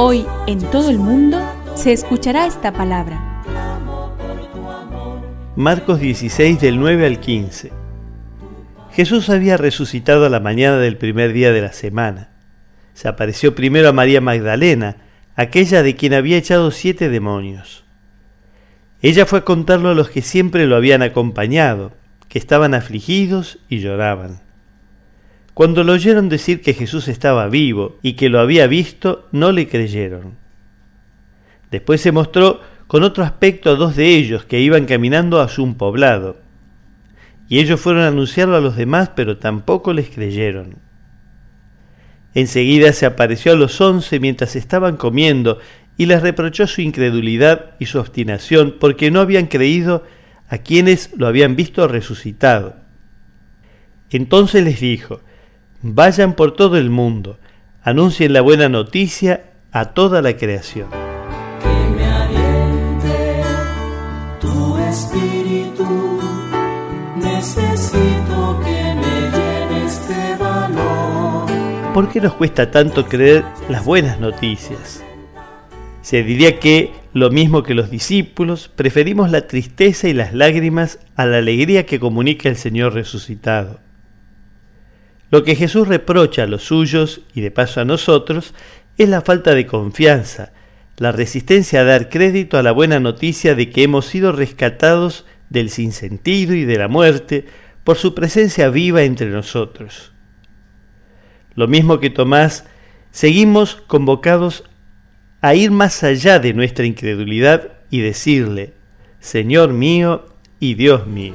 Hoy en todo el mundo se escuchará esta palabra. Marcos 16 del 9 al 15. Jesús había resucitado a la mañana del primer día de la semana. Se apareció primero a María Magdalena, aquella de quien había echado siete demonios. Ella fue a contarlo a los que siempre lo habían acompañado, que estaban afligidos y lloraban. Cuando lo oyeron decir que Jesús estaba vivo y que lo había visto, no le creyeron. Después se mostró con otro aspecto a dos de ellos que iban caminando hacia un poblado. Y ellos fueron a anunciarlo a los demás, pero tampoco les creyeron. Enseguida se apareció a los once mientras estaban comiendo y les reprochó su incredulidad y su obstinación porque no habían creído a quienes lo habían visto resucitado. Entonces les dijo, vayan por todo el mundo, anuncien la buena noticia a toda la creación. Que me aliente tu espíritu. Necesito que me llenes de valor. ¿Por qué nos cuesta tanto creer las buenas noticias? Se diría que, lo mismo que los discípulos, preferimos la tristeza y las lágrimas a la alegría que comunica el Señor resucitado. Lo que Jesús reprocha a los suyos y de paso a nosotros es la falta de confianza, la resistencia a dar crédito a la buena noticia de que hemos sido rescatados del sinsentido y de la muerte por su presencia viva entre nosotros. Lo mismo que Tomás, seguimos convocados a ir más allá de nuestra incredulidad y decirle, Señor mío y Dios mío.